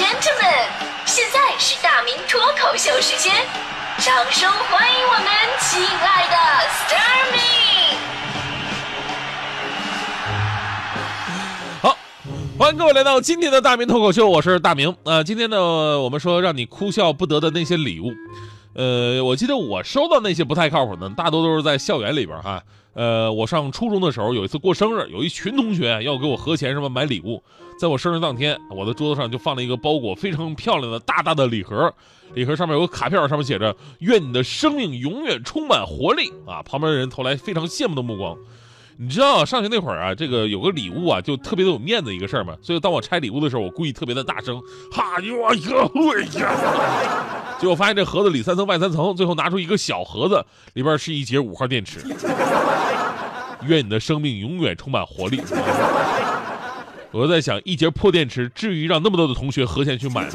Gentlemen，现在是大明脱口秀时间，掌声欢迎我们亲爱的 Starmy 好，欢迎各位来到今天的大明脱口秀，我是大明。呃，今天呢，我们说让你哭笑不得的那些礼物。呃，我记得我收到那些不太靠谱的，大多都是在校园里边哈。呃，我上初中的时候，有一次过生日，有一群同学要给我合钱什么买礼物。在我生日当天，我的桌子上就放了一个包裹非常漂亮的大大的礼盒，礼盒上面有个卡片，上面写着“愿你的生命永远充满活力”啊。旁边的人投来非常羡慕的目光。你知道上学那会儿啊，这个有个礼物啊，就特别的有面子一个事儿嘛。所以当我拆礼物的时候，我故意特别的大声，哈哟哟会呀！结果发现这盒子里三层外三层，最后拿出一个小盒子，里边是一节五号电池。愿你的生命永远充满活力。我在想，一节破电池至于让那么多的同学合钱去买吗？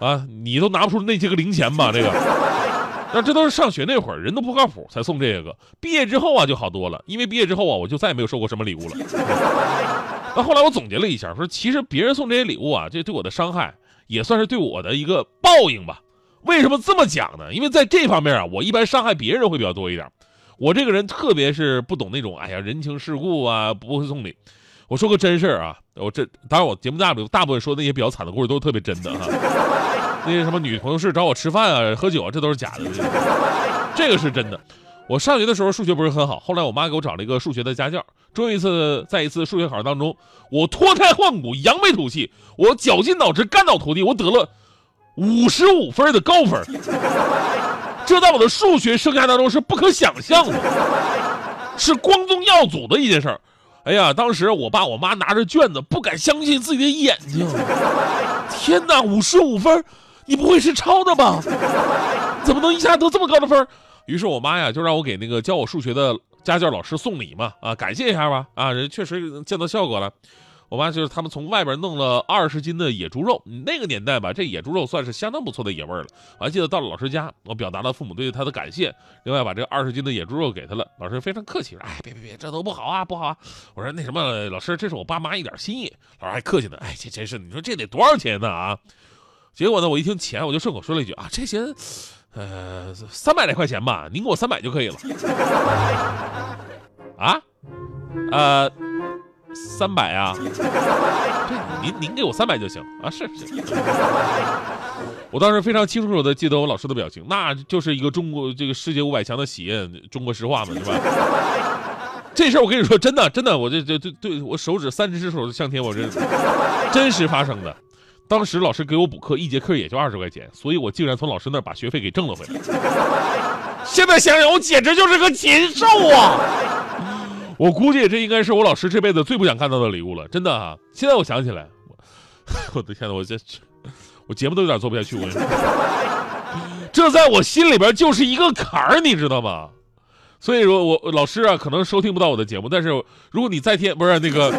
啊，你都拿不出那些个零钱吧？这个。那这都是上学那会儿，人都不靠谱才送这个。毕业之后啊，就好多了，因为毕业之后啊，我就再也没有收过什么礼物了。那后来我总结了一下，说其实别人送这些礼物啊，这对我的伤害也算是对我的一个报应吧。为什么这么讲呢？因为在这方面啊，我一般伤害别人会比较多一点。我这个人特别是不懂那种，哎呀，人情世故啊，不会送礼。我说个真事儿啊，我这当然我节目大部大部分说那些比较惨的故事都是特别真的哈。那些什么女同事找我吃饭啊、喝酒啊，这都是假的。这个是真的。我上学的时候数学不是很好，后来我妈给我找了一个数学的家教。终于一次，在一次数学考试当中，我脱胎换骨、扬眉吐气，我绞尽脑汁、干倒涂地，我得了五十五分的高分。这在我的数学生涯当中是不可想象的，是光宗耀祖的一件事儿。哎呀，当时我爸我妈拿着卷子，不敢相信自己的眼睛。天哪，五十五分，你不会是抄的吧？怎么能一下得这么高的分？于是我妈呀，就让我给那个教我数学的家教老师送礼嘛，啊，感谢一下吧，啊，人确实见到效果了。我妈就是他们从外边弄了二十斤的野猪肉，那个年代吧，这野猪肉算是相当不错的野味了。我还记得到了老师家，我表达了父母对他的感谢，另外把这二十斤的野猪肉给他了。老师非常客气说：“哎，别别别，这都不好啊，不好啊。”我说：“那什么，老师，这是我爸妈一点心意。”老师还客气呢：“哎，这真是，你说这得多少钱呢啊？”结果呢，我一听钱，我就顺口说了一句：“啊，这些，呃，三百来块钱吧，您给我三百就可以了。”啊，呃。三百啊，对，您您给我三百就行啊，是是。我当时非常清楚的记得我老师的表情，那就是一个中国这个世界五百强的企业，中国石化嘛，是吧？这事儿我跟你说，真的真的，我这这这对我手指三只只手向天，我这真实发生的。当时老师给我补课，一节课也就二十块钱，所以我竟然从老师那儿把学费给挣了回来。现在想想，我简直就是个禽兽啊！我估计这应该是我老师这辈子最不想看到的礼物了，真的哈！现在我想起来，我 我的天呐，我这我节目都有点做不下去，我跟你说，这在我心里边就是一个坎儿，你知道吗？所以说，我老师啊，可能收听不到我的节目，但是如果你在天不是那个，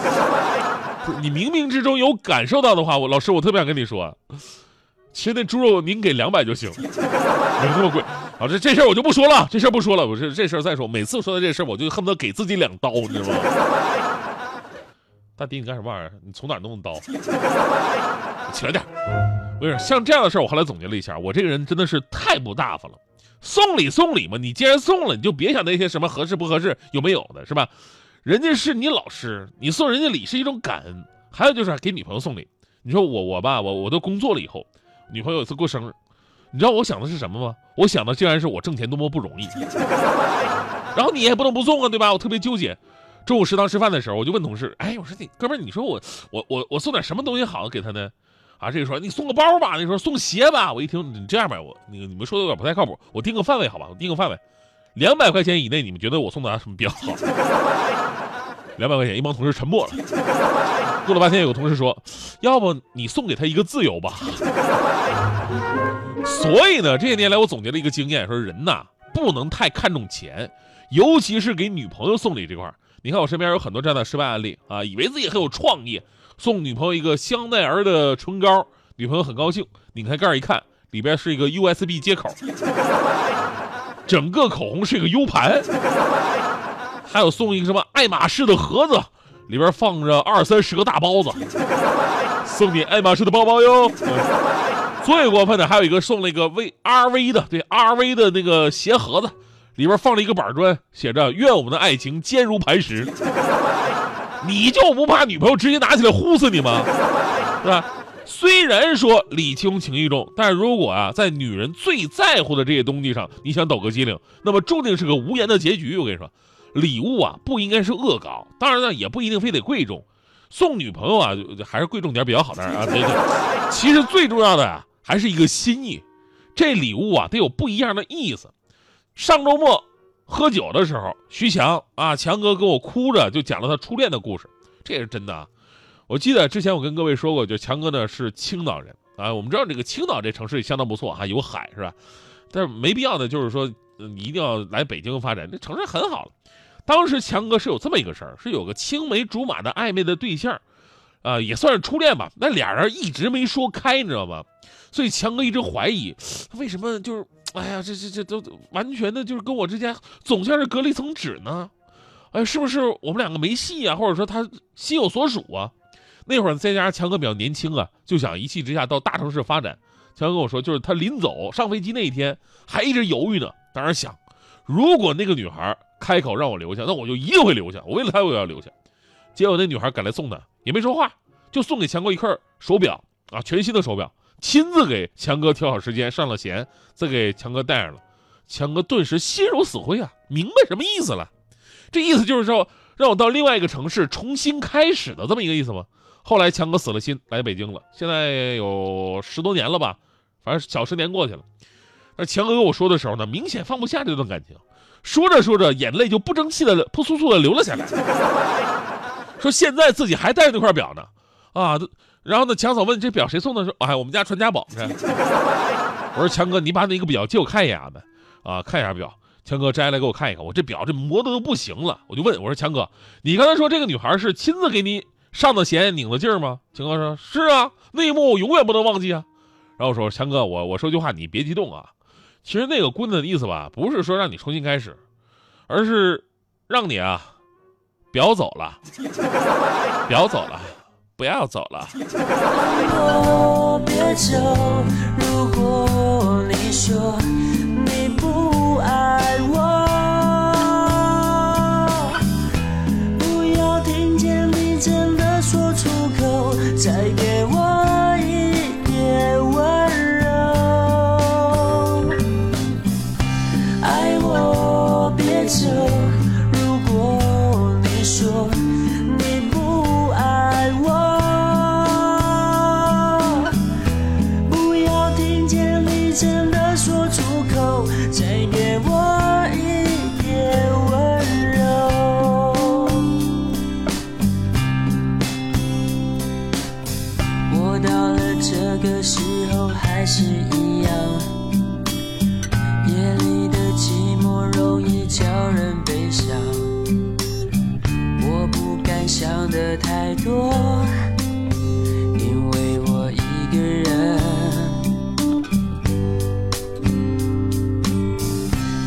你冥冥之中有感受到的话，我老师我特别想跟你说。其实那猪肉您给两百就行，没那么贵。好，这这事儿我就不说了，这事儿不说了。我是这事儿再说，每次说到这事儿，我就恨不得给自己两刀，你知道吗？大迪，你干什么玩意儿？你从哪弄的刀？起来点。我跟你说，像这样的事儿，我后来总结了一下，我这个人真的是太不大方了。送礼送礼嘛，你既然送了，你就别想那些什么合适不合适、有没有的，是吧？人家是你老师，你送人家礼是一种感恩。还有就是给女朋友送礼，你说我我吧，我我都工作了以后。女朋友有一次过生日，你知道我想的是什么吗？我想的竟然是我挣钱多么不容易。然后你也不能不送啊，对吧？我特别纠结。中午食堂吃饭的时候，我就问同事：“哎，我说你哥们儿，你说我我我我送点什么东西好给他呢？”啊，这个说你送个包吧，那说送鞋吧。我一听你这样吧，我那个你们说的有点不太靠谱，我定个范围好吧？我定个范围，两百块钱以内，你们觉得我送他什么比较好？两百块钱，一帮同事沉默了。过了半天，有个同事说：“要不你送给他一个自由吧。”所以呢，这些年来我总结了一个经验，说人呐不能太看重钱，尤其是给女朋友送礼这块儿你看我身边有很多这样的失败案例啊，以为自己很有创意，送女朋友一个香奈儿的唇膏，女朋友很高兴，拧开盖儿一看，里边是一个 USB 接口，整个口红是一个 U 盘，还有送一个什么爱马仕的盒子，里边放着二三十个大包子，送你爱马仕的包包哟。最过分的还有一个送了一个 V R V 的，对 R V 的那个鞋盒子，里边放了一个板砖，写着“愿我们的爱情坚如磐石”。你就不怕女朋友直接拿起来呼死你吗？是吧？虽然说礼轻情意重，但是如果啊，在女人最在乎的这些东西上，你想抖个机灵，那么注定是个无言的结局。我跟你说，礼物啊不应该是恶搞，当然呢也不一定非得贵重，送女朋友啊还是贵重点比较好点啊。对对，其实最重要的啊还是一个心意，这礼物啊得有不一样的意思。上周末。喝酒的时候，徐强啊，强哥跟我哭着就讲了他初恋的故事，这也是真的啊。我记得之前我跟各位说过，就强哥呢是青岛人啊，我们知道这个青岛这城市相当不错哈，有海是吧？但是没必要的就是说，你一定要来北京发展，这城市很好。当时强哥是有这么一个事儿，是有个青梅竹马的暧昧的对象，啊，也算是初恋吧。那俩人一直没说开，你知道吗？所以强哥一直怀疑，为什么就是。哎呀，这这这都完全的，就是跟我之间总像是隔了一层纸呢。哎，是不是我们两个没戏啊？或者说他心有所属啊？那会儿再加上强哥比较年轻啊，就想一气之下到大城市发展。强哥跟我说，就是他临走上飞机那一天还一直犹豫呢。当时想，如果那个女孩开口让我留下，那我就一定会留下。我为了他，我也要留下。结果那女孩赶来送他，也没说话，就送给强哥一块手表啊，全新的手表。亲自给强哥挑好时间，上了弦，再给强哥戴上了。强哥顿时心如死灰啊，明白什么意思了？这意思就是说，让我到另外一个城市重新开始的这么一个意思吗？后来强哥死了心，来北京了，现在有十多年了吧，反正小十年过去了。那强哥跟我说的时候呢，明显放不下这段感情，说着说着，眼泪就不争气的扑簌簌的流了下来，说现在自己还带着那块表呢，啊。然后呢，强嫂问这表谁送的？说哎，我们家传家宝。我说强哥，你把那个表借我看一眼呗。啊，看一下表。强哥摘来给我看一看，我这表这磨的都不行了。我就问我说强哥，你刚才说这个女孩是亲自给你上的弦拧的劲儿吗？强哥说是啊，那一幕我永远不能忘记啊。然后我说强哥，我我说句话，你别激动啊。其实那个棍子的意思吧，不是说让你重新开始，而是让你啊，表走了，表走了。不要走了。别走，如果你说你不爱我，不要听见你真的说出口，再给我是一样，夜里的寂寞容易叫人悲伤。我不敢想的太多，因为我一个人。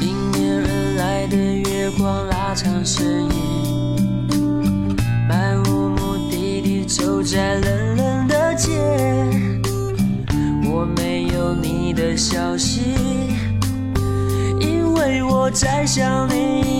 迎面而来的月光拉长身消息，因为我在想你。